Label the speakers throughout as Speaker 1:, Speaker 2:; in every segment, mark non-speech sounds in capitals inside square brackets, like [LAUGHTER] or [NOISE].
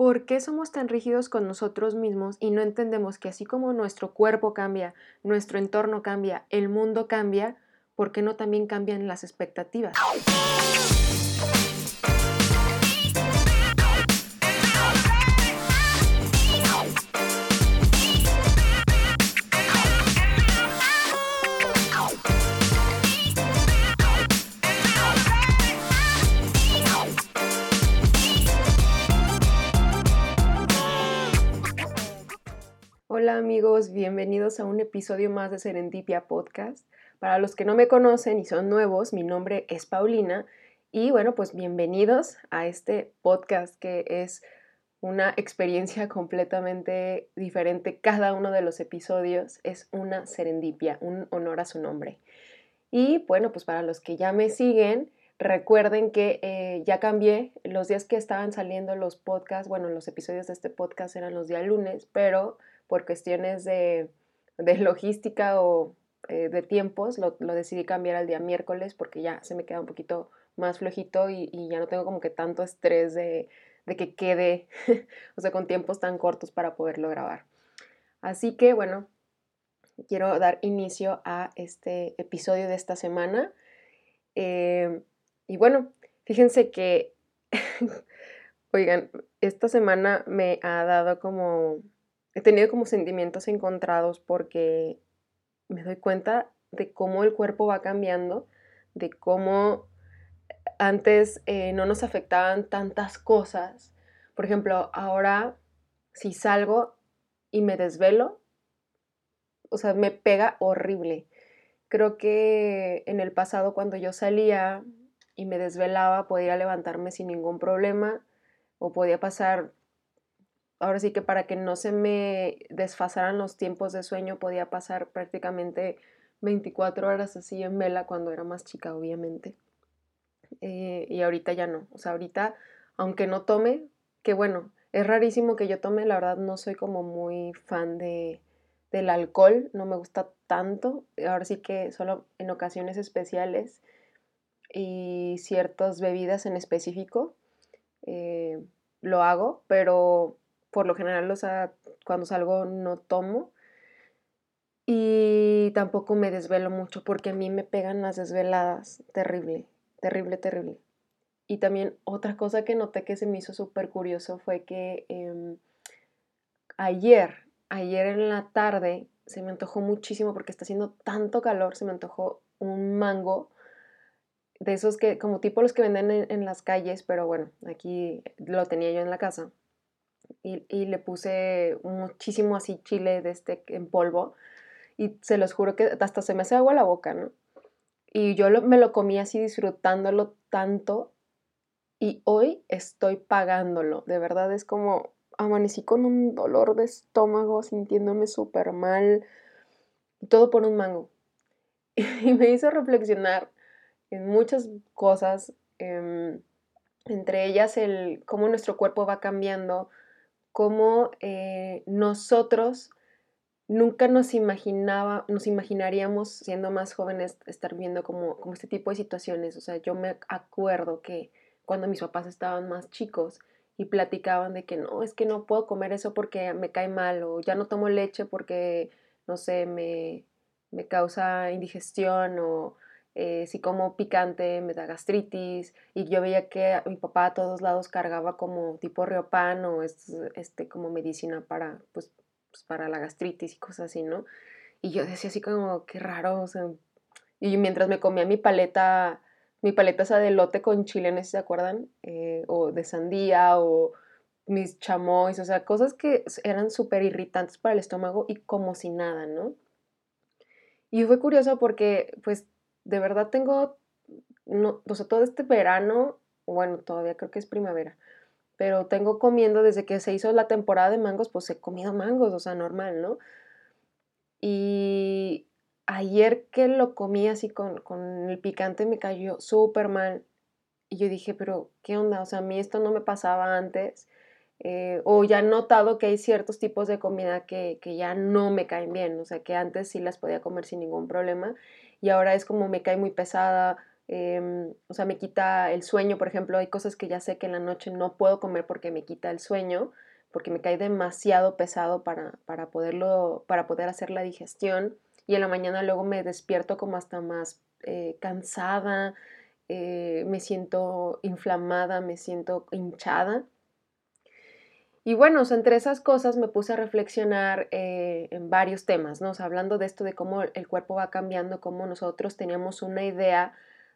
Speaker 1: ¿Por qué somos tan rígidos con nosotros mismos y no entendemos que así como nuestro cuerpo cambia, nuestro entorno cambia, el mundo cambia, ¿por qué no también cambian las expectativas? Amigos, bienvenidos a un episodio más de Serendipia Podcast. Para los que no me conocen y son nuevos, mi nombre es Paulina y bueno, pues bienvenidos a este podcast que es una experiencia completamente diferente. Cada uno de los episodios es una serendipia, un honor a su nombre. Y bueno, pues para los que ya me siguen, recuerden que eh, ya cambié los días que estaban saliendo los podcasts, bueno, los episodios de este podcast eran los días lunes, pero por cuestiones de, logística o eh, de tiempos, lo, decidí cambiar al día miércoles porque ya se me queda un poquito más flojito y, ya no tengo como que tanto estrés de, que quede, [LAUGHS] o sea, con tiempos tan cortos para poderlo grabar. Así que bueno, quiero dar inicio a este episodio de esta semana. Eh, y bueno, fíjense que, [LAUGHS] oigan, esta semana me ha dado como he tenido como sentimientos encontrados porque me doy cuenta de cómo el cuerpo va cambiando, de cómo antes eh, no nos afectaban tantas cosas. Por ejemplo, ahora si salgo y me desvelo, o sea, me pega horrible. Creo que en el pasado cuando yo salía y me desvelaba podía levantarme sin ningún problema o podía pasar ahora sí que para que no se me desfasaran los tiempos de sueño podía pasar prácticamente 24 horas así en vela cuando era más chica, obviamente. Eh, y ahorita ya no. O sea, ahorita, aunque no tome, que bueno, es rarísimo que yo tome, la verdad no soy como muy fan de, del alcohol, no me gusta tanto. Ahora sí que solo en ocasiones especiales y ciertas bebidas en específico eh, lo hago, pero por lo general, cuando salgo no tomo. Y tampoco me desvelo mucho porque a mí me pegan las desveladas. Terrible, terrible, terrible. Y también otra cosa que noté que se me hizo súper curioso fue que em, ayer, ayer en la tarde, se me antojó muchísimo porque está haciendo tanto calor, se me antojó un mango de esos que, como tipo los que venden en las calles, pero bueno, aquí lo tenía yo en la casa y, le puse muchísimo así chile de este en polvo y se los juro que hasta se me hace agua la boca, ¿no? Y yo me lo comí así disfrutándolo tanto y hoy estoy pagándolo. De verdad es como amanecí con un dolor de estómago, sintiéndome súper mal, todo por un mango. [LAUGHS] Y me hizo reflexionar en muchas cosas, em, entre ellas el cómo nuestro cuerpo va cambiando, cómo eh, nosotros nunca nos imaginaba, nos imaginaríamos siendo más jóvenes estar viendo como, como este tipo de situaciones. O sea, yo me acuerdo que cuando mis papás estaban más chicos y platicaban de que no, es que no puedo comer eso porque me cae mal o ya no tomo leche porque, no sé, me, me causa indigestión o eh, si como picante me da gastritis y yo veía que mi papá a todos lados cargaba como tipo riopan o este, como medicina para, pues, pues, para la gastritis y cosas así, ¿no? Y yo decía así como, qué raro, o sea, y mientras me comía mi paleta, mi paleta esa de lote con chile, no se acuerdan, eh, o de sandía o mis chamois, o sea, cosas que eran súper irritantes para el estómago y como si nada, ¿no? Y fue curioso porque pues de verdad tengo, no, o sea, todo este verano, bueno, todavía creo que es primavera, pero tengo comiendo desde que se hizo la temporada de mangos, pues he comido mangos, o sea, normal, ¿no? Y ayer que lo comí así con, el picante me cayó súper mal. Y yo dije, pero ¿qué onda? O sea, a mí esto no me pasaba antes. Eh, o ya he notado que hay ciertos tipos de comida que, que, ya no me caen bien, o sea, que antes sí las podía comer sin ningún problema y ahora es como me cae muy pesada, Em, o sea, me quita el sueño, por ejemplo, hay cosas que ya sé que en la noche no puedo comer porque me quita el sueño, porque me cae demasiado pesado para, para, poderlo, para poder hacer la digestión y en la mañana luego me despierto como hasta más eh, cansada, eh, me siento inflamada, me siento hinchada. Y bueno, entre esas cosas me puse a reflexionar eh, en varios temas, ¿no? hablando de esto de cómo el cuerpo va cambiando, cómo nosotros teníamos una idea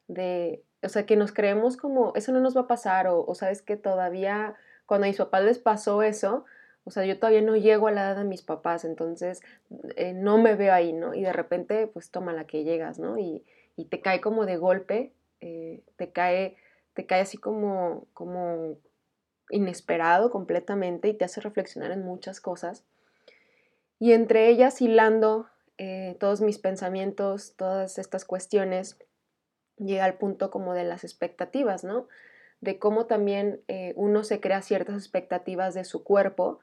Speaker 1: de, o sea, que nos creemos como, eso no nos va a pasar, o, sabes que todavía, cuando a mis papás les pasó eso, o sea, yo todavía no llego a la edad de mis papás, entonces eh, no me veo ahí, ¿no? Y de repente, pues toma la que llegas, ¿no? Y, y te cae como de golpe, eh, te cae, te cae así como, como inesperado completamente y te hace reflexionar en muchas cosas. Y entre ellas, hilando eh, todos mis pensamientos, todas estas cuestiones, llega al punto como de las expectativas, ¿no? De cómo también eh, uno se crea ciertas expectativas de su cuerpo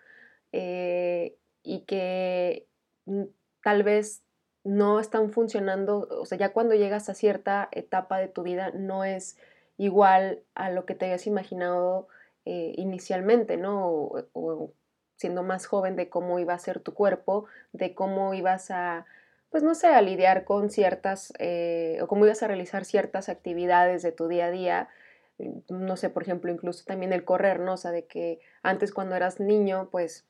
Speaker 1: eh, y que mm, tal vez no están funcionando, o sea, ya cuando llegas a cierta etapa de tu vida no es igual a lo que te habías imaginado eh, inicialmente, ¿no? O, siendo más joven de cómo iba a ser tu cuerpo, de cómo ibas a, pues no sé, a lidiar con ciertas, eh, o cómo ibas a realizar ciertas actividades de tu día a día. No sé, por ejemplo, incluso también el correr, ¿no? O sea, de que antes cuando eras niño, pues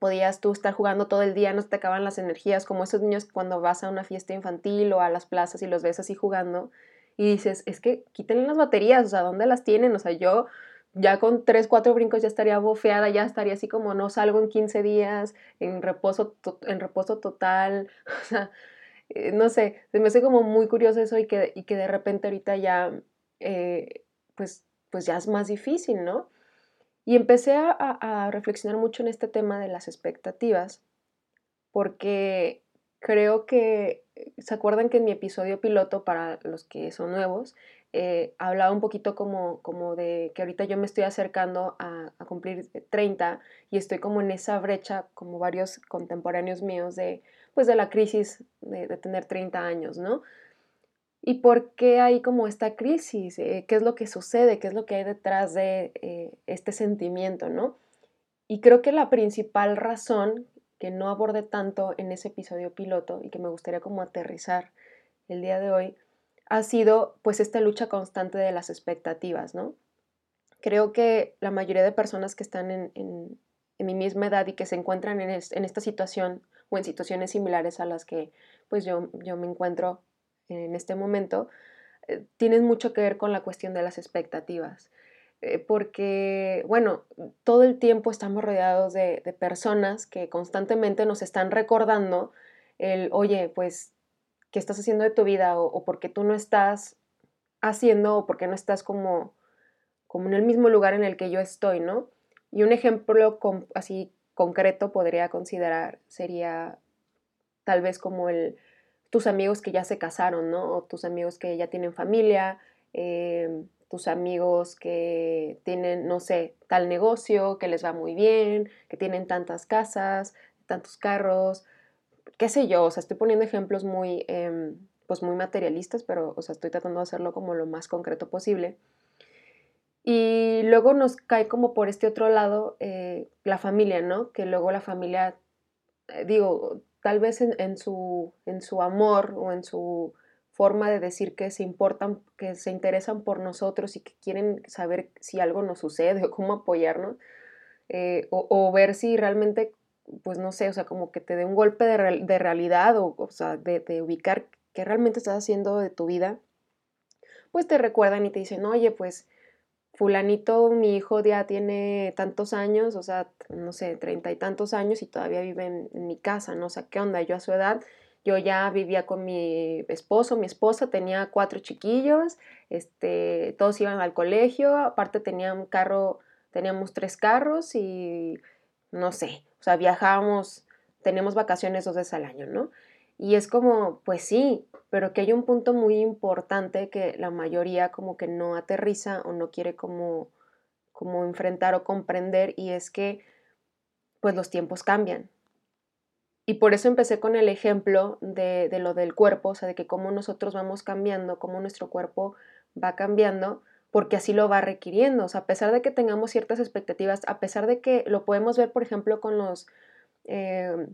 Speaker 1: podías tú estar jugando todo el día, no se te acaban las energías, como esos niños cuando vas a una fiesta infantil o a las plazas y los ves así jugando y dices, es que quítenle las baterías, o sea, ¿dónde las tienen? O sea, yo ya con tres, cuatro brincos ya estaría bofeada, ya estaría así como no salgo en 15 días, en reposo, en reposo total, [LAUGHS] o sea, eh, no sé, se me hace como muy curioso eso y que, y que de repente ahorita ya, eh, pues, pues ya es más difícil, ¿no? Y empecé a, a reflexionar mucho en este tema de las expectativas, porque creo que, ¿se acuerdan que en mi episodio piloto, para los que son nuevos, eh, hablaba un poquito como, como de que ahorita yo me estoy acercando a, cumplir 30 y estoy como en esa brecha, como varios contemporáneos míos, de, pues de la crisis de, tener 30 años, ¿no? ¿Y por qué hay como esta crisis? Eh, ¿Qué es lo que sucede? ¿Qué es lo que hay detrás de eh, este sentimiento, ¿no? Y creo que la principal razón que no abordé tanto en ese episodio piloto y que me gustaría como aterrizar el día de hoy ha sido pues esta lucha constante de las expectativas, ¿no? Creo que la mayoría de personas que están en, mi misma edad y que se encuentran en, esta situación o en situaciones similares a las que pues yo, yo me encuentro en este momento, eh, tienen mucho que ver con la cuestión de las expectativas. Eh, porque, bueno, todo el tiempo estamos rodeados de, de personas que constantemente nos están recordando el, oye, pues qué estás haciendo de tu vida o, o por qué tú no estás haciendo o por qué no estás como, como en el mismo lugar en el que yo estoy, ¿no? Y un ejemplo así concreto podría considerar sería tal vez como el tus amigos que ya se casaron, ¿no? O tus amigos que ya tienen familia, em, tus amigos que tienen, no sé, tal negocio, que les va muy bien, que tienen tantas casas, tantos carros, qué sé yo, o sea, estoy poniendo ejemplos muy, em, pues muy materialistas, pero, o sea, estoy tratando de hacerlo como lo más concreto posible. Y luego nos cae como por este otro lado eh, la familia, ¿no? Que luego la familia, eh, digo, tal vez en, su, en su amor o en su forma de decir que se importan, que se interesan por nosotros y que quieren saber si algo nos sucede o cómo apoyarnos, eh, o, o, ver si realmente pues no sé, o sea, como que te dé un golpe de, realidad o, o sea, de, ubicar qué realmente estás haciendo de tu vida, pues te recuerdan y te dicen, oye, pues fulanito, mi hijo ya tiene tantos años, o sea, no sé, treinta y tantos años y todavía vive en, mi casa, ¿no? O sea, ¿qué onda? Yo a su edad, yo ya vivía con mi esposo, mi esposa tenía cuatro chiquillos, este, todos iban al colegio, aparte tenía un carro, teníamos tres carros y no sé, o sea, viajábamos, teníamos vacaciones dos veces al año, ¿no? Y es como, pues sí, pero que hay un punto muy importante que la mayoría como que no aterriza o no quiere como, como enfrentar o comprender y es que pues los tiempos cambian. Y por eso empecé con el ejemplo de, de lo del cuerpo, o sea, de que cómo nosotros vamos cambiando, cómo nuestro cuerpo va cambiando, porque así lo va requiriendo. O sea, a pesar de que tengamos ciertas expectativas, a pesar de que lo podemos ver, por ejemplo, con los eh,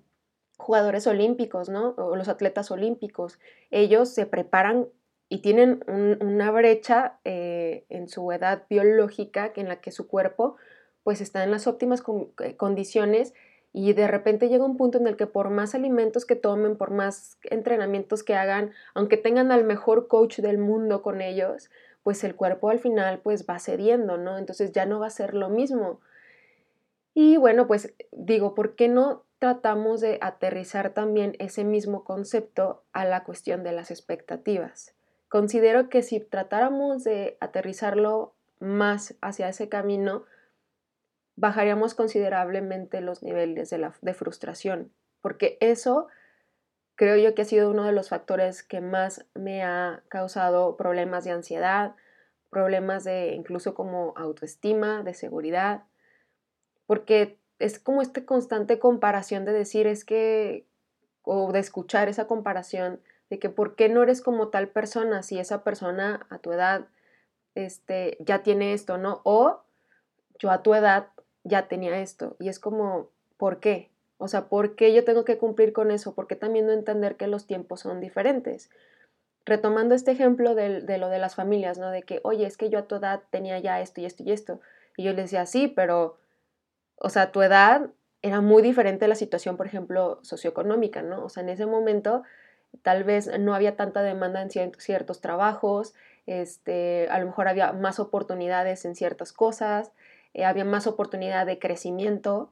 Speaker 1: jugadores olímpicos, ¿no? O los atletas olímpicos, ellos se preparan y tienen una brecha eh, en su edad biológica en la que su cuerpo pues está en las óptimas eh, condiciones y de repente llega un punto en el que por más alimentos que tomen, por más entrenamientos que hagan, aunque tengan al mejor coach del mundo con ellos, pues el cuerpo al final pues va cediendo, ¿no? Entonces ya no va a ser lo mismo. Y bueno, pues digo, ¿por qué no tratamos de aterrizar también ese mismo concepto a la cuestión de las expectativas? Considero que si tratáramos de aterrizarlo más hacia ese camino, bajaríamos considerablemente los niveles de, de frustración, porque eso creo yo que ha sido uno de los factores que más me ha causado problemas de ansiedad, problemas de incluso como autoestima, de seguridad, porque es como esta constante comparación de decir es que, o de escuchar esa comparación de que por qué no eres como tal persona si esa persona a tu edad este, ya tiene esto, ¿no? O yo a tu edad ya tenía esto y es como, ¿por qué? O sea, ¿por qué yo tengo que cumplir con eso? ¿Por qué también no entender que los tiempos son diferentes? Retomando este ejemplo de, de, lo de las familias, ¿no? De que, oye, es que yo a tu edad tenía ya esto y esto y esto. Y yo le decía, sí, pero, o sea, a tu edad era muy diferente la situación, por ejemplo, socioeconómica, ¿no? O sea, en ese momento tal vez no había tanta demanda en ciertos trabajos, este, a lo mejor había más oportunidades en ciertas cosas, eh, había más oportunidad de crecimiento,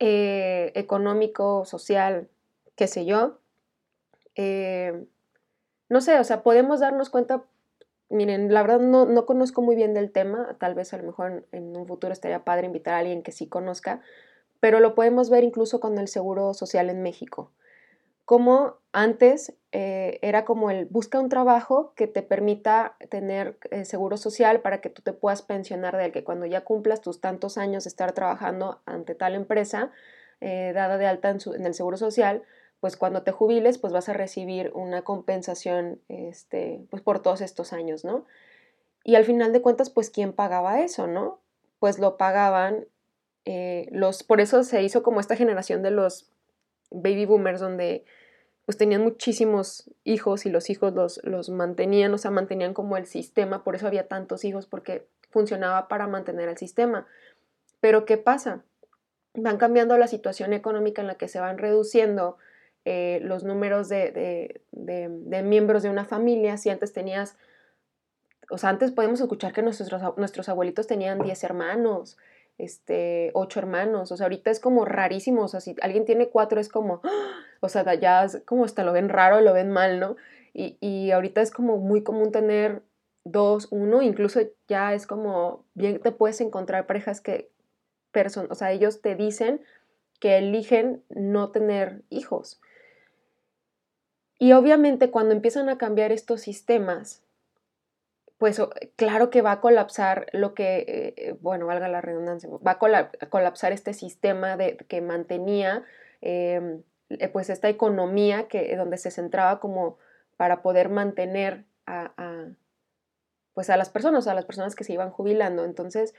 Speaker 1: eh, económico, social, qué sé yo. Eh, no sé, o sea, podemos darnos cuenta, miren, la verdad no, no, conozco muy bien del tema, tal vez a lo mejor en, un futuro estaría padre invitar a alguien que sí conozca, pero lo podemos ver incluso con el Seguro Social en México. Como antes eh, era como el busca un trabajo que te permita tener seguro social para que tú te puedas pensionar de él, que cuando ya cumplas tus tantos años de estar trabajando ante tal empresa, eh, dada de alta en, el seguro social, pues cuando te jubiles, pues vas a recibir una compensación este, pues por todos estos años, ¿no? Y al final de cuentas, pues ¿quién pagaba eso, no? Pues lo pagaban eh, los, por eso se hizo como esta generación de los baby boomers, donde pues tenían muchísimos hijos y los hijos los, los mantenían, o sea, mantenían como el sistema, por eso había tantos hijos, porque funcionaba para mantener el sistema. Pero ¿qué pasa? Van cambiando la situación económica en la que se van reduciendo eh, los números de, de, miembros de una familia. Si antes tenías, o sea, antes podemos escuchar que nuestros, nuestros abuelitos tenían 10 hermanos, este, ocho hermanos. O sea, ahorita es como rarísimo. O sea, si alguien tiene cuatro es como, [GASPS] o sea, ya es como hasta lo ven raro, lo ven mal, ¿no? Y, y ahorita es como muy común tener dos, uno, incluso ya es como, bien te puedes encontrar parejas que, person o sea, ellos te dicen que eligen no tener hijos. Y obviamente cuando empiezan a cambiar estos sistemas, pues claro que va a colapsar lo que, eh, bueno, valga la redundancia, va a, colapsar este sistema de, que mantenía em, eh, pues esta economía que, donde se centraba como para poder mantener a, pues a las personas, a las personas que se iban jubilando. Entonces,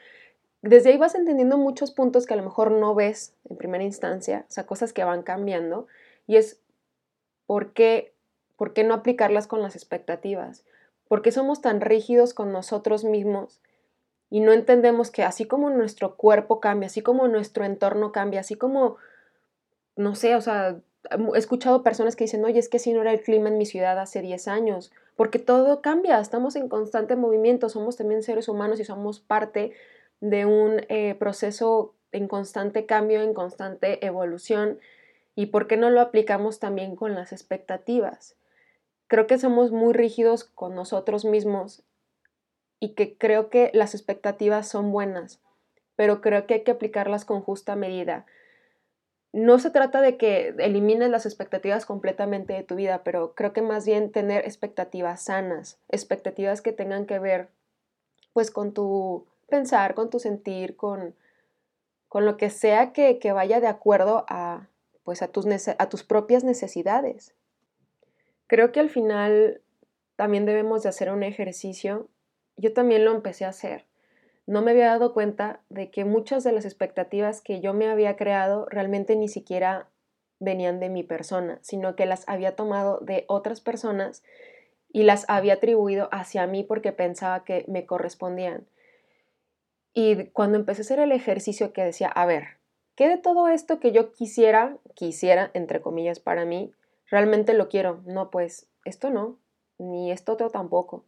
Speaker 1: desde ahí vas entendiendo muchos puntos que a lo mejor no ves en primera instancia, o sea, cosas que van cambiando, y es por qué, por qué no aplicarlas con las expectativas ¿Por qué somos tan rígidos con nosotros mismos y no entendemos que así como nuestro cuerpo cambia, así como nuestro entorno cambia, así como, no sé, o sea, he escuchado personas que dicen, oye, es que si no era el clima en mi ciudad hace 10 años, porque todo cambia, estamos en constante movimiento, somos también seres humanos y somos parte de un eh, proceso en constante cambio, en constante evolución, y por qué no lo aplicamos también con las expectativas creo que somos muy rígidos con nosotros mismos y que creo que las expectativas son buenas, pero creo que hay que aplicarlas con justa medida. No se trata de que elimines las expectativas completamente de tu vida, pero creo que más bien tener expectativas sanas, expectativas que tengan que ver pues con tu pensar, con tu sentir, con, con lo que sea que, que vaya de acuerdo a, pues a tus, a tus propias necesidades. Creo que al final también debemos de hacer un ejercicio. Yo también lo empecé a hacer. No me había dado cuenta de que muchas de las expectativas que yo me había creado realmente ni siquiera venían de mi persona, sino que las había tomado de otras personas y las había atribuido hacia mí porque pensaba que me correspondían. Y cuando empecé a hacer el ejercicio que decía, a ver, ¿qué de todo esto que yo quisiera, quisiera, entre comillas, para mí, realmente lo quiero? No, pues esto no, ni esto otro tampoco.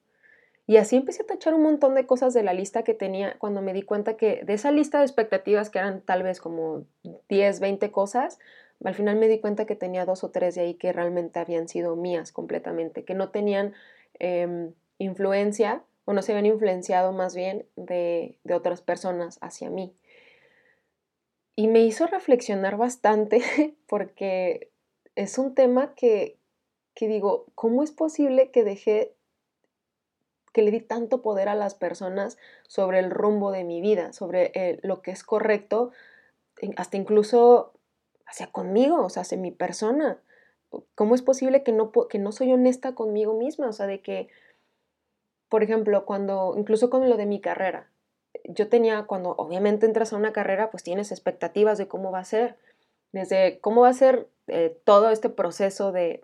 Speaker 1: Y así empecé a tachar un montón de cosas de la lista que tenía cuando me di cuenta que de esa lista de expectativas que eran tal vez como 10, 20 cosas, al final me di cuenta que tenía dos o tres de ahí que realmente habían sido mías completamente, que no tenían em, influencia o no se habían influenciado más bien de, de otras personas hacia mí. Y me hizo reflexionar bastante [LAUGHS] porque es un tema que, que digo, ¿cómo es posible que dejé que le di tanto poder a las personas sobre el rumbo de mi vida, sobre eh, lo que es correcto, hasta incluso hacia conmigo, o sea, hacia mi persona. ¿Cómo es posible que no, que no soy honesta conmigo misma? O sea, de que, por ejemplo, cuando, incluso con lo de mi carrera, yo tenía, cuando obviamente entras a una carrera, pues tienes expectativas de cómo va a ser, desde cómo va a ser eh, todo este proceso de,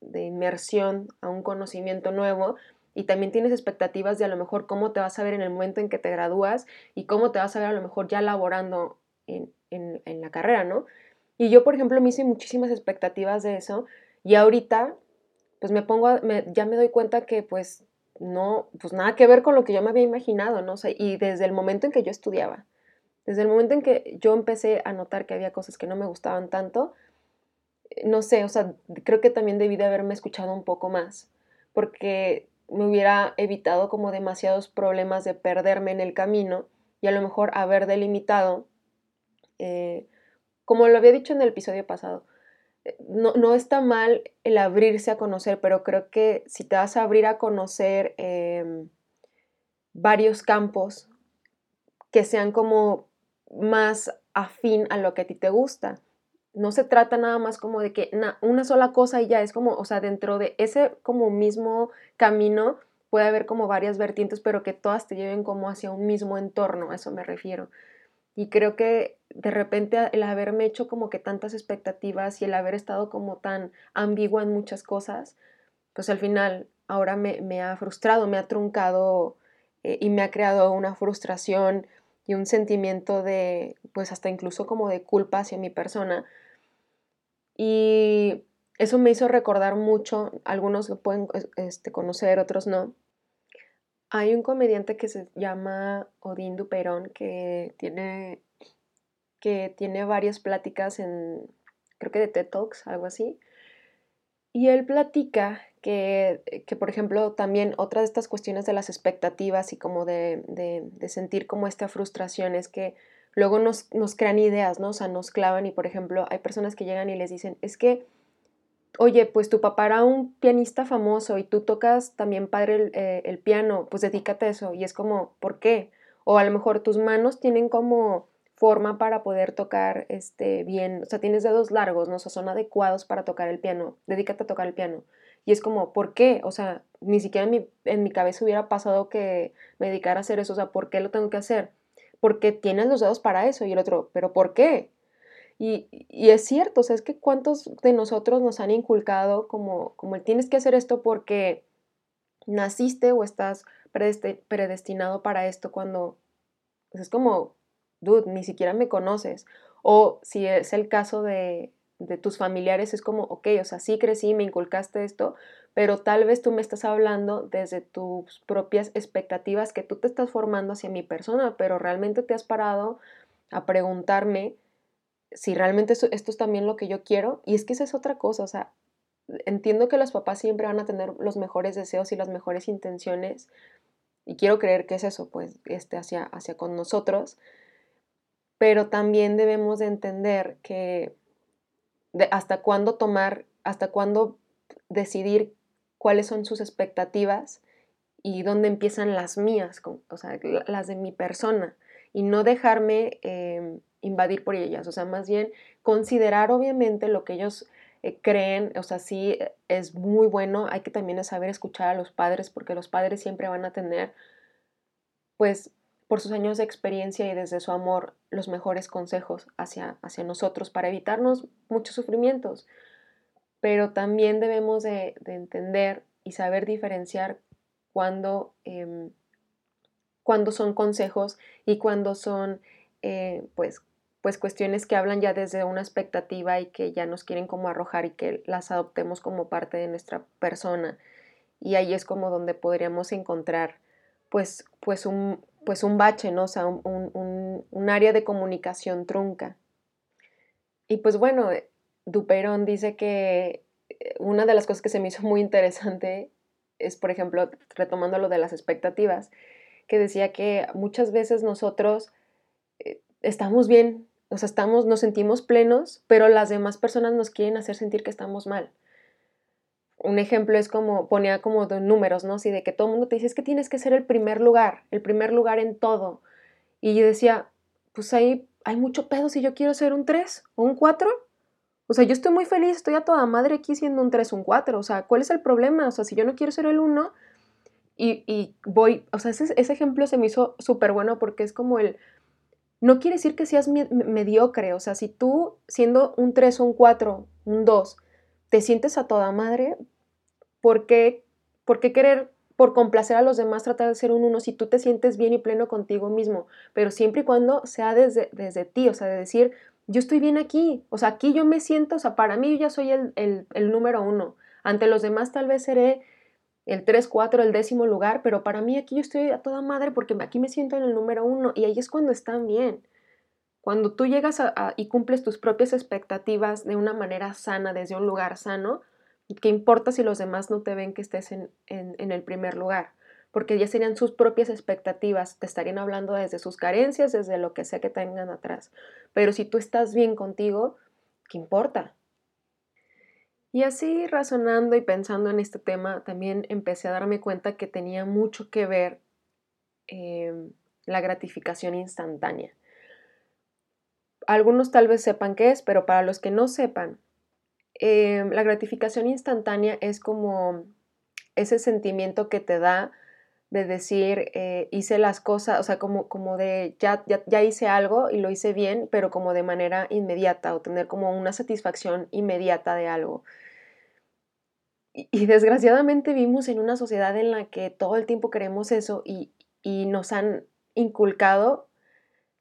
Speaker 1: de, inmersión a un conocimiento nuevo, y también tienes expectativas de a lo mejor cómo te vas a ver en el momento en que te gradúas y cómo te vas a ver a lo mejor ya laborando en, en, la carrera, ¿no? Y yo, por ejemplo, me hice muchísimas expectativas de eso y ahorita, pues me pongo, ya me doy cuenta que pues no, pues nada que ver con lo que yo me había imaginado, ¿no? sé y desde el momento en que yo estudiaba, desde el momento en que yo empecé a notar que había cosas que no me gustaban tanto, no sé, o sea, creo que también debí de haberme escuchado un poco más, porque me hubiera evitado como demasiados problemas de perderme en el camino y a lo mejor haber delimitado eh, como lo había dicho en el episodio pasado, eh, no, está mal el abrirse a conocer, pero creo que si te vas a abrir a conocer em, varios campos que sean como más afín a lo que a ti te gusta. No se trata nada más como de que una sola cosa y ya es como, o sea, dentro de ese como mismo camino puede haber como varias vertientes, pero que todas te lleven como hacia un mismo entorno, a eso me refiero. Y creo que de repente el haberme hecho como que tantas expectativas y el haber estado como tan ambigua en muchas cosas, pues al final ahora me, ha frustrado, me ha truncado eh, y me ha creado una frustración y un sentimiento de, pues hasta incluso como de culpa hacia mi persona. Y eso me hizo recordar mucho, algunos lo pueden este, conocer, otros no, hay un comediante que se llama Odín Duperón que tiene, que tiene varias pláticas en, creo que de TED Talks, algo así. Y él platica que, que, por ejemplo, también otra de estas cuestiones de las expectativas y como de, de, sentir como esta frustración es que luego nos, nos crean ideas, ¿no? O sea, nos clavan y, por ejemplo, hay personas que llegan y les dicen, es que oye, pues tu papá era un pianista famoso y tú tocas también padre eh, el, piano, pues dedícate a eso. Y es como, ¿por qué? O a lo mejor tus manos tienen como forma para poder tocar este, bien, o sea, tienes dedos largos, ¿no? O sea, son adecuados para tocar el piano, dedícate a tocar el piano. Y es como, ¿por qué? O sea, ni siquiera en mi, en mi cabeza hubiera pasado que me dedicara a hacer eso, o sea, ¿por qué lo tengo que hacer? Porque tienes los dedos para eso y el otro, ¿pero por qué? Y, es cierto, o sea, es que cuántos de nosotros nos han inculcado como, como el tienes que hacer esto porque naciste o estás predestinado para esto cuando pues, es como, dude, ni siquiera me conoces. O si es el caso de, de tus familiares, es como, ok, o sea, sí crecí, me inculcaste esto, pero tal vez tú me estás hablando desde tus propias expectativas que tú te estás formando hacia mi persona, pero realmente te has parado a preguntarme si realmente esto, es también lo que yo quiero. Y es que esa es otra cosa, o sea, entiendo que los papás siempre van a tener los mejores deseos y las mejores intenciones. Y quiero creer que es eso, pues, este, hacia, hacia con nosotros. Pero también debemos de entender que de hasta cuándo tomar, hasta cuándo decidir cuáles son sus expectativas y dónde empiezan las mías, o sea, las de mi persona. Y no dejarme em, invadir por ellas, o sea, más bien considerar obviamente lo que ellos eh, creen, o sea, sí eh, es muy bueno, hay que también saber escuchar a los padres porque los padres siempre van a tener, pues, por sus años de experiencia y desde su amor, los mejores consejos hacia, hacia nosotros para evitarnos muchos sufrimientos. Pero también debemos de, entender y saber diferenciar cuando, em, cuando son consejos y cuando son, eh, pues, pues cuestiones que hablan ya desde una expectativa y que ya nos quieren como arrojar y que las adoptemos como parte de nuestra persona. Y ahí es como donde podríamos encontrar pues, pues, un, pues un bache, ¿no? O sea, un, área de comunicación trunca. Y pues bueno, Duperón dice que eh, una de las cosas que se me hizo muy interesante es, por ejemplo, retomando lo de las expectativas, que decía que muchas veces nosotros eh, estamos bien o sea, estamos, nos sentimos plenos, pero las demás personas nos quieren hacer sentir que estamos mal. Un ejemplo es como, ponía como de números, ¿no? Así de que todo el mundo te dice, es que tienes que ser el primer lugar, el primer lugar en todo. Y yo decía, pues ahí hay mucho pedo si yo quiero ser un 3 o un 4. O sea, yo estoy muy feliz, estoy a toda madre aquí siendo un 3 o un 4. O sea, ¿cuál es el problema? O sea, si yo no quiero ser el 1 y, y, voy, o sea, ese, ese ejemplo se me hizo súper bueno porque es como el, no quiere decir que seas mediocre, o sea, si tú siendo un 3, un 4, un 2, te sientes a toda madre, ¿por qué, ¿por qué querer por complacer a los demás tratar de ser un 1 si tú te sientes bien y pleno contigo mismo? Pero siempre y cuando sea desde, desde ti, o sea, de decir, yo estoy bien aquí, o sea, aquí yo me siento, o sea, para mí yo ya soy el, el, número uno. Ante los demás tal vez seré el 3, 4, el décimo lugar, pero para mí aquí yo estoy a toda madre porque aquí me siento en el número uno y ahí es cuando están bien. Cuando tú llegas a, y cumples tus propias expectativas de una manera sana, desde un lugar sano, ¿qué importa si los demás no te ven que estés en, en el primer lugar? Porque ya serían sus propias expectativas, te estarían hablando desde sus carencias, desde lo que sea que tengan atrás. Pero si tú estás bien contigo, ¿qué importa? Y así razonando y pensando en este tema, también empecé a darme cuenta que tenía mucho que ver em, la gratificación instantánea. Algunos tal vez sepan qué es, pero para los que no sepan, em, la gratificación instantánea es como ese sentimiento que te da de decir, eh, hice las cosas, o sea, como, como de, ya, ya, ya, hice algo y lo hice bien, pero como de manera inmediata, o tener como una satisfacción inmediata de algo. Y, desgraciadamente vivimos en una sociedad en la que todo el tiempo queremos eso y, nos han inculcado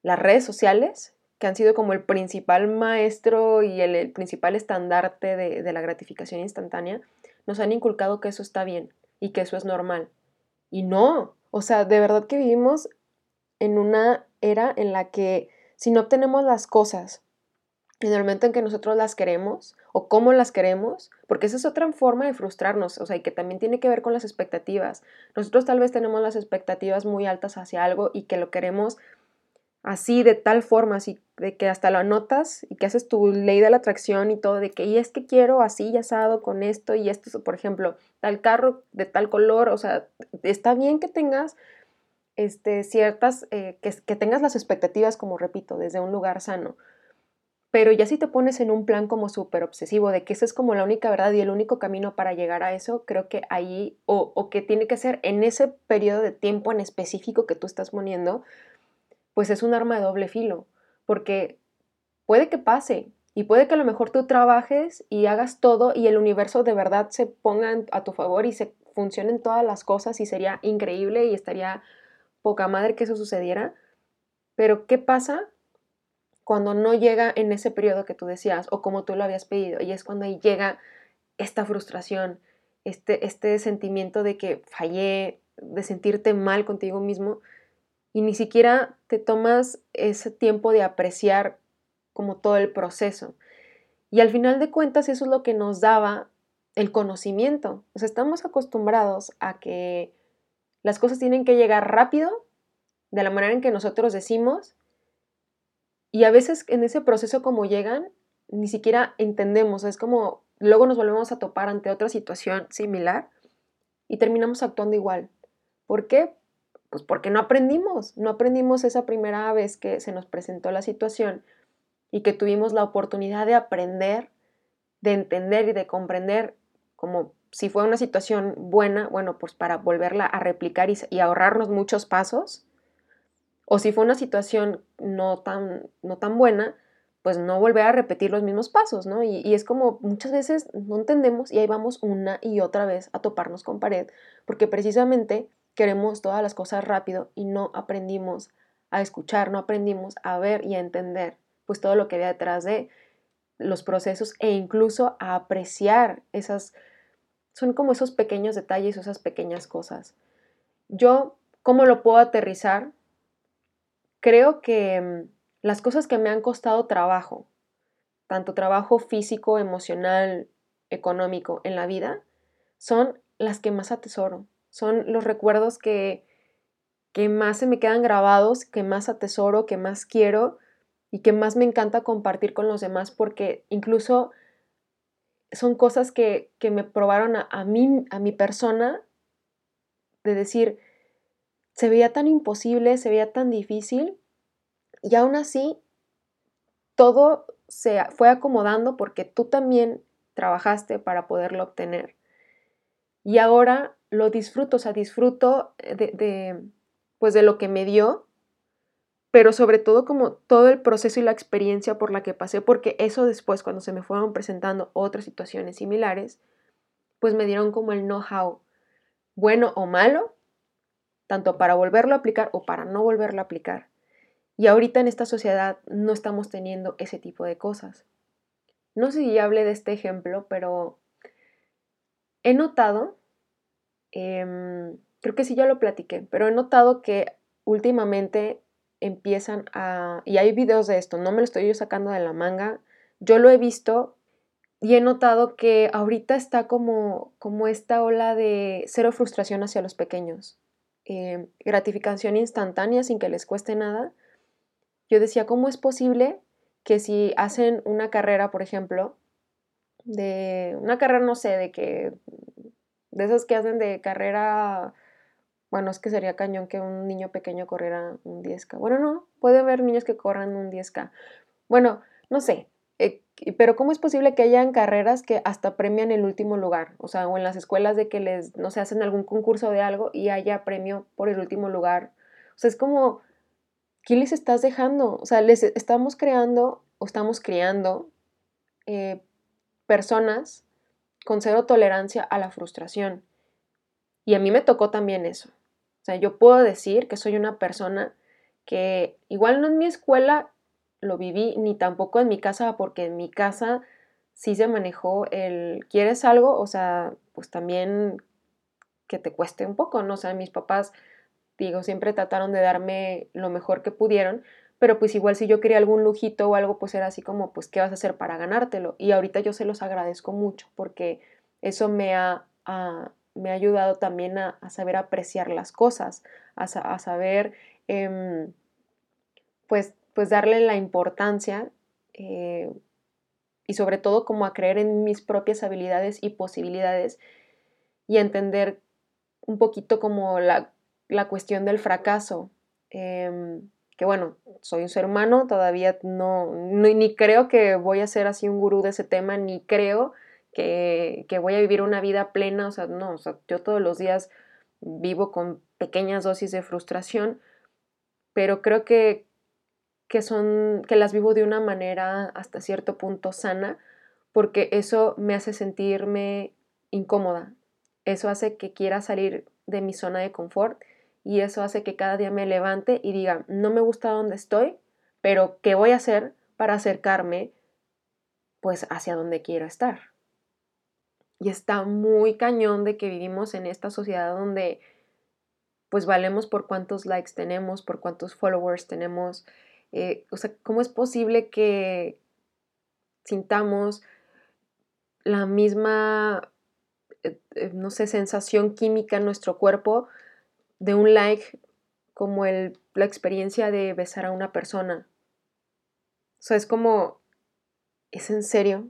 Speaker 1: las redes sociales, que han sido como el principal maestro y el, principal estandarte de, de, la gratificación instantánea, nos han inculcado que eso está bien y que eso es normal. Y no, o sea, de verdad que vivimos en una era en la que si no obtenemos las cosas en el momento en que nosotros las queremos o cómo las queremos, porque esa es otra forma de frustrarnos, o sea, y que también tiene que ver con las expectativas. Nosotros tal vez tenemos las expectativas muy altas hacia algo y que lo queremos así, de tal forma, así, de que hasta lo anotas y que haces tu ley de la atracción y todo, de que, y es que quiero así, asado, con esto y esto, por ejemplo, tal carro de tal color, o sea, está bien que tengas este, ciertas, eh, que, que tengas las expectativas, como repito, desde un lugar sano, pero ya si te pones en un plan como súper obsesivo de que esa es como la única verdad y el único camino para llegar a eso, creo que ahí, o, o que tiene que ser en ese periodo de tiempo en específico que tú estás poniendo, pues es un arma de doble filo, porque puede que pase y puede que a lo mejor tú trabajes y hagas todo y el universo de verdad se ponga a tu favor y se funcionen todas las cosas y sería increíble y estaría poca madre que eso sucediera. Pero ¿qué pasa cuando no llega en ese periodo que tú decías o como tú lo habías pedido. Y es cuando ahí llega esta frustración, este, este sentimiento de que fallé, de sentirte mal contigo mismo y ni siquiera te tomas ese tiempo de apreciar como todo el proceso. Y al final de cuentas eso es lo que nos daba el conocimiento. O sea, estamos acostumbrados a que las cosas tienen que llegar rápido, de la manera en que nosotros decimos, y a veces en ese proceso como llegan, ni siquiera entendemos, es como luego nos volvemos a topar ante otra situación similar y terminamos actuando igual. ¿Por qué? Pues porque no aprendimos, no aprendimos esa primera vez que se nos presentó la situación y que tuvimos la oportunidad de aprender, de entender y de comprender como si fue una situación buena, bueno, pues para volverla a replicar y, ahorrarnos muchos pasos, o si fue una situación no tan, no tan buena, pues no volver a repetir los mismos pasos, ¿no? Y, y, es como muchas veces no entendemos y ahí vamos una y otra vez a toparnos con pared, porque precisamente queremos todas las cosas rápido y no aprendimos a escuchar, no aprendimos a ver y a entender pues todo lo que había detrás de los procesos e incluso a apreciar esas, son como esos pequeños detalles, esas pequeñas cosas. Yo, ¿cómo lo puedo aterrizar? Creo que mm, las cosas que me han costado trabajo, tanto trabajo físico, emocional, económico en la vida, son las que más atesoro. Son los recuerdos que, que más se me quedan grabados, que más atesoro, que más quiero y que más me encanta compartir con los demás porque incluso son cosas que, me probaron a, a, mí, a mi persona de decir, se veía tan imposible, se veía tan difícil y aún así, todo se fue acomodando porque tú también trabajaste para poderlo obtener. Y ahora lo disfruto, o sea, disfruto de, pues de lo que me dio, pero sobre todo como todo el proceso y la experiencia por la que pasé, porque eso después, cuando se me fueron presentando otras situaciones similares, pues me dieron como el know-how, bueno o malo, tanto para volverlo a aplicar o para no volverlo a aplicar. Y ahorita en esta sociedad no estamos teniendo ese tipo de cosas. No sé si ya hablé de este ejemplo, pero he notado, em, creo que sí ya lo platiqué, pero he notado que últimamente empiezan a, y hay videos de esto, no me lo estoy yo sacando de la manga, yo lo he visto y he notado que ahorita está como, como esta ola de cero frustración hacia los pequeños, em, gratificación instantánea sin que les cueste nada. Yo decía, ¿cómo es posible que si hacen una carrera, por ejemplo, de una carrera, no sé, de que, de esas que hacen de carrera, bueno, es que sería cañón que un niño pequeño corriera un 10K. Bueno, no, puede haber niños que corran un 10K. Bueno, no sé, eh, pero ¿cómo es posible que hayan carreras que hasta premian el último lugar? O sea, o en las escuelas de que les, no sé, hacen algún concurso de algo y haya premio por el último lugar. O sea, es como ¿qué les estás dejando? O sea, les estamos creando o estamos creando eh, personas con cero tolerancia a la frustración. Y a mí me tocó también eso. O sea, yo puedo decir que soy una persona que igual no en mi escuela lo viví, ni tampoco en mi casa, porque en mi casa sí se manejó el, ¿quieres algo? O sea, pues también que te cueste un poco, ¿no? O sea, mis papás digo, siempre trataron de darme lo mejor que pudieron, pero pues igual si yo quería algún lujito o algo, pues era así como, pues, ¿qué vas a hacer para ganártelo? Y ahorita yo se los agradezco mucho porque eso me ha, me ha ayudado también a, saber apreciar las cosas, a, saber, em, pues, pues darle la importancia eh, y sobre todo como a creer en mis propias habilidades y posibilidades y entender un poquito como la, la cuestión del fracaso. Em, que bueno, soy un ser humano, todavía no, ni creo que voy a ser así un gurú de ese tema, ni creo que, voy a vivir una vida plena, o sea, no, o sea, yo todos los días vivo con pequeñas dosis de frustración, pero creo que, que son, que las vivo de una manera hasta cierto punto sana, porque eso me hace sentirme incómoda, eso hace que quiera salir de mi zona de confort y eso hace que cada día me levante y diga, no me gusta donde estoy, pero ¿qué voy a hacer para acercarme pues hacia donde quiero estar? Y está muy cañón de que vivimos en esta sociedad donde pues valemos por cuántos likes tenemos, por cuántos followers tenemos. Eh, o sea, ¿cómo es posible que sintamos la misma, eh, eh, no sé, sensación química en nuestro cuerpo de un like como el, la experiencia de besar a una persona. O sea, es como, ¿es en serio?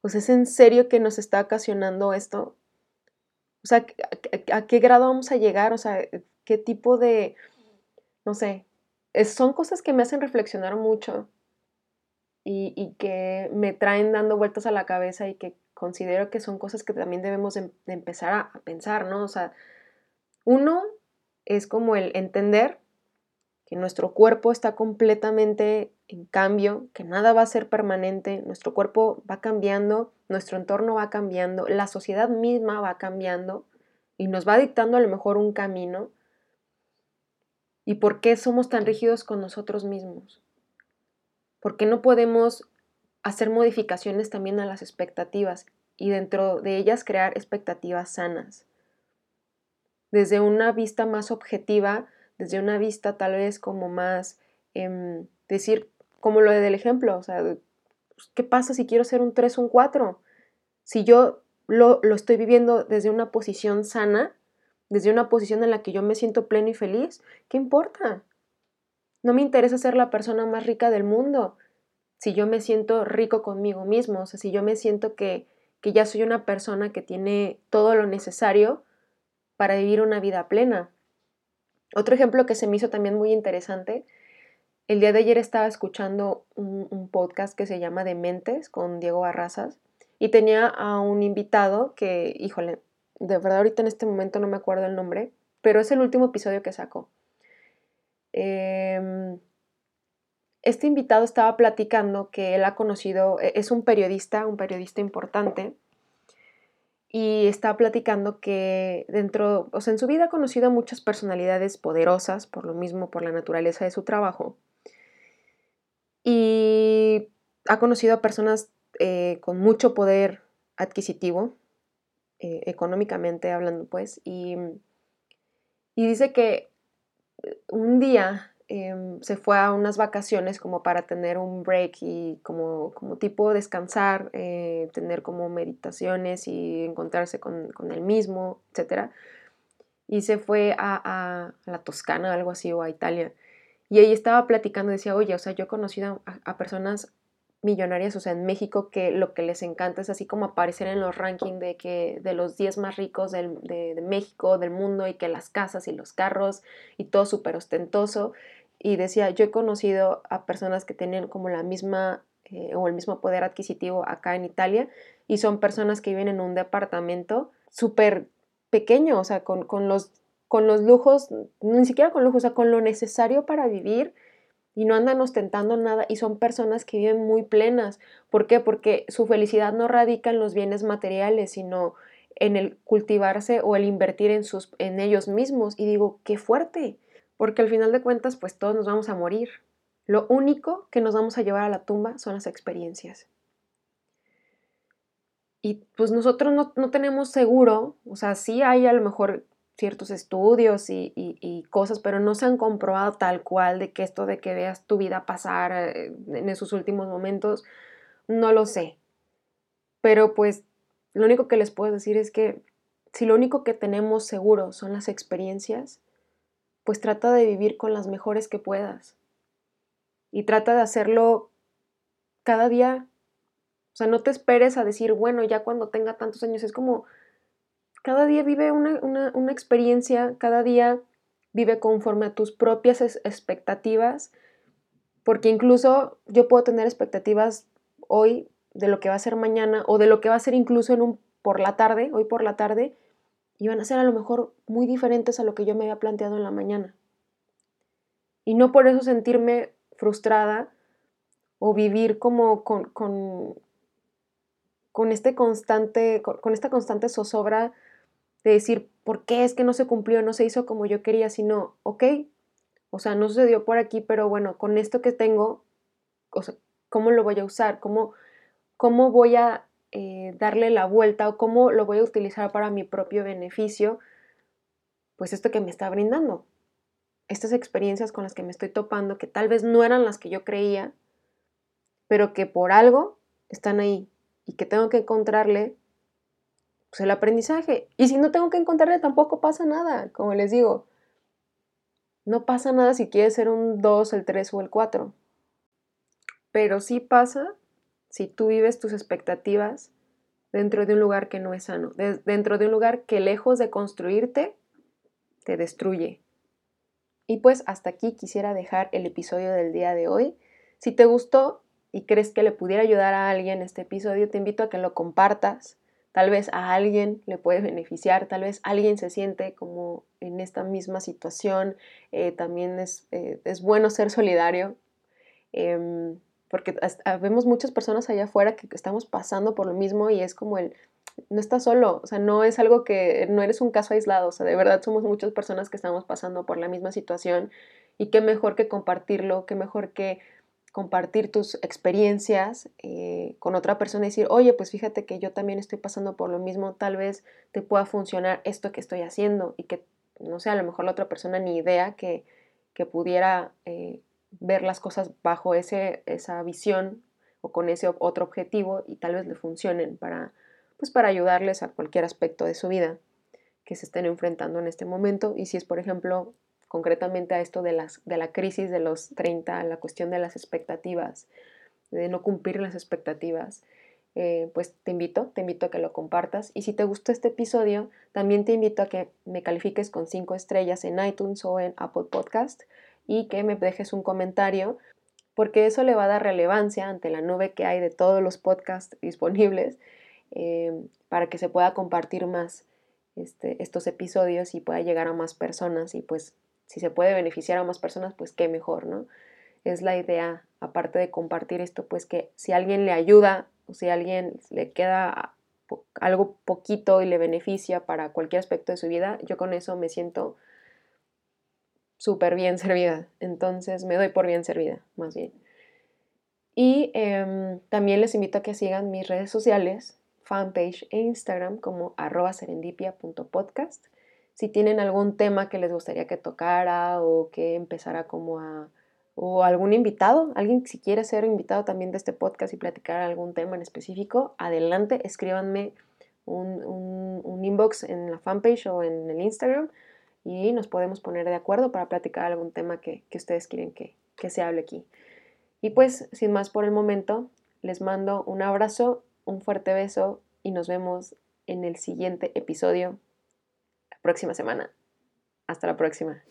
Speaker 1: O sea, ¿es en serio que nos está ocasionando esto? O sea, ¿a, qué grado vamos a llegar? O sea, qué tipo de, no sé, son cosas que me hacen reflexionar mucho y, que me traen dando vueltas a la cabeza y que considero que son cosas que también debemos de, empezar a, pensar, ¿no? O sea, uno es como el entender que nuestro cuerpo está completamente en cambio, que nada va a ser permanente, nuestro cuerpo va cambiando, nuestro entorno va cambiando, la sociedad misma va cambiando y nos va dictando a lo mejor un camino. ¿Y por qué somos tan rígidos con nosotros mismos? ¿Por qué no podemos hacer modificaciones también a las expectativas y dentro de ellas crear expectativas sanas? Desde una vista más objetiva, desde una vista tal vez como más, em, decir, como lo del ejemplo, o sea, pues, ¿qué pasa si quiero ser un 3 o un 4? Si yo lo, lo estoy viviendo desde una posición sana, desde una posición en la que yo me siento pleno y feliz, ¿qué importa? No me interesa ser la persona más rica del mundo. Si yo me siento rico conmigo mismo, o sea, si yo me siento que, que ya soy una persona que tiene todo lo necesario para vivir una vida plena. Otro ejemplo que se me hizo también muy interesante, el día de ayer estaba escuchando un, podcast que se llama Dementes con Diego Barrazas y tenía a un invitado que, híjole, de verdad ahorita en este momento no me acuerdo el nombre, pero es el último episodio que sacó. Em, este invitado estaba platicando que él ha conocido, e, es un periodista, un periodista importante, y está platicando que dentro, o sea, en su vida ha conocido a muchas personalidades poderosas, por lo mismo, por la naturaleza de su trabajo. Y ha conocido a personas eh, con mucho poder adquisitivo, eh, económicamente hablando, pues, y, y dice que un día Em, se fue a unas vacaciones como para tener un break y como, como tipo descansar, eh, tener como meditaciones y encontrarse con, con él mismo, etc. Y se fue a, la Toscana, algo así, o a Italia. Y ahí estaba platicando, decía, oye, o sea, yo he conocido a, a personas millonarias, o sea, en México, que lo que les encanta es así como aparecer en los rankings de, que, de los 10 más ricos de, de, México, del mundo, y que las casas y los carros y todo súper ostentoso. Y decía, yo he conocido a personas que tienen como la misma eh, o el mismo poder adquisitivo acá en Italia y son personas que viven en un departamento súper pequeño, o sea, con, con, los, con los lujos, ni siquiera con lujos, o sea, con lo necesario para vivir y no andan ostentando nada y son personas que viven muy plenas. ¿Por qué? Porque su felicidad no radica en los bienes materiales, sino en el cultivarse o el invertir en, sus, en ellos mismos. Y digo, qué fuerte, porque al final de cuentas, pues todos nos vamos a morir. Lo único que nos vamos a llevar a la tumba son las experiencias. Y pues nosotros no, no tenemos seguro, o sea, sí hay a lo mejor ciertos estudios y, cosas, pero no se han comprobado tal cual de que esto de que veas tu vida pasar eh, en esos últimos momentos, no lo sé. Pero pues lo único que les puedo decir es que si lo único que tenemos seguro son las experiencias, pues trata de vivir con las mejores que puedas. Y trata de hacerlo cada día. O sea, no te esperes a decir, bueno, ya cuando tenga tantos años, es como cada día vive una, experiencia, cada día vive conforme a tus propias expectativas, porque incluso yo puedo tener expectativas hoy de lo que va a ser mañana o de lo que va a ser incluso en un por la tarde, hoy por la tarde, y van a ser a lo mejor muy diferentes a lo que yo me había planteado en la mañana. Y no por eso sentirme frustrada o vivir como con, con, con este constante, con esta constante zozobra de decir, ¿por qué es que no se cumplió, no se hizo como yo quería? Sino, ok, o sea, no sucedió por aquí, pero bueno, con esto que tengo, o sea, ¿cómo lo voy a usar? ¿Cómo, cómo voy a eh, darle la vuelta o cómo lo voy a utilizar para mi propio beneficio? Pues esto que me está brindando. Estas experiencias con las que me estoy topando, que tal vez no eran las que yo creía, pero que por algo están ahí y que tengo que encontrarle pues el aprendizaje. Y si no tengo que encontrarle, tampoco pasa nada, como les digo. No pasa nada si quieres ser un 2, el 3 o el 4. Pero sí pasa si tú vives tus expectativas dentro de un lugar que no es sano, dentro de un lugar que lejos de construirte, te destruye, Y pues hasta aquí quisiera dejar el episodio del día de hoy. Si te gustó y crees que le pudiera ayudar a alguien este episodio, te invito a que lo compartas. Tal vez a alguien le puede beneficiar, tal vez alguien se siente como en esta misma situación. Eh, también es, eh, es, bueno ser solidario, em, porque vemos muchas personas allá afuera que estamos pasando por lo mismo y es como el, no estás solo, o sea, no es algo que, no eres un caso aislado, o sea, de verdad somos muchas personas que estamos pasando por la misma situación y qué mejor que compartirlo, qué mejor que compartir tus experiencias eh, con otra persona y decir, oye, pues fíjate que yo también estoy pasando por lo mismo, tal vez te pueda funcionar esto que estoy haciendo y que, no sé, a lo mejor la otra persona ni idea que, que pudiera eh, ver las cosas bajo ese, esa visión o con ese otro objetivo y tal vez le funcionen para, pues para ayudarles a cualquier aspecto de su vida que se estén enfrentando en este momento. Y si es, por ejemplo, concretamente a esto de, las, de la crisis de los 30, la cuestión de las expectativas, de no cumplir las expectativas, eh, pues te invito, te invito a que lo compartas. Y si te gustó este episodio, también te invito a que me califiques con 5 estrellas en iTunes o en Apple Podcast y que me dejes un comentario, porque eso le va a dar relevancia ante la nube que hay de todos los podcasts [LAUGHS] disponibles eh, para que se pueda compartir más este, estos episodios y pueda llegar a más personas y pues si se puede beneficiar a más personas, pues qué mejor, ¿no? Es la idea, aparte de compartir esto, pues que si alguien le ayuda o si alguien le queda algo poquito y le beneficia para cualquier aspecto de su vida, yo con eso me siento súper bien servida. Entonces me doy por bien servida, más bien. Y em, también les invito a que sigan mis redes sociales fanpage e Instagram como arroba serendipia.podcast. Si tienen algún tema que les gustaría que tocara o que empezara como a... o algún invitado, alguien si quiere ser invitado también de este podcast y platicar algún tema en específico, adelante, escríbanme un, un, inbox en la fanpage o en el Instagram y nos podemos poner de acuerdo para platicar algún tema que, que ustedes quieren que, que se hable aquí. Y pues, sin más por el momento, les mando un abrazo un fuerte beso y nos vemos en el siguiente episodio la próxima semana. Hasta la próxima.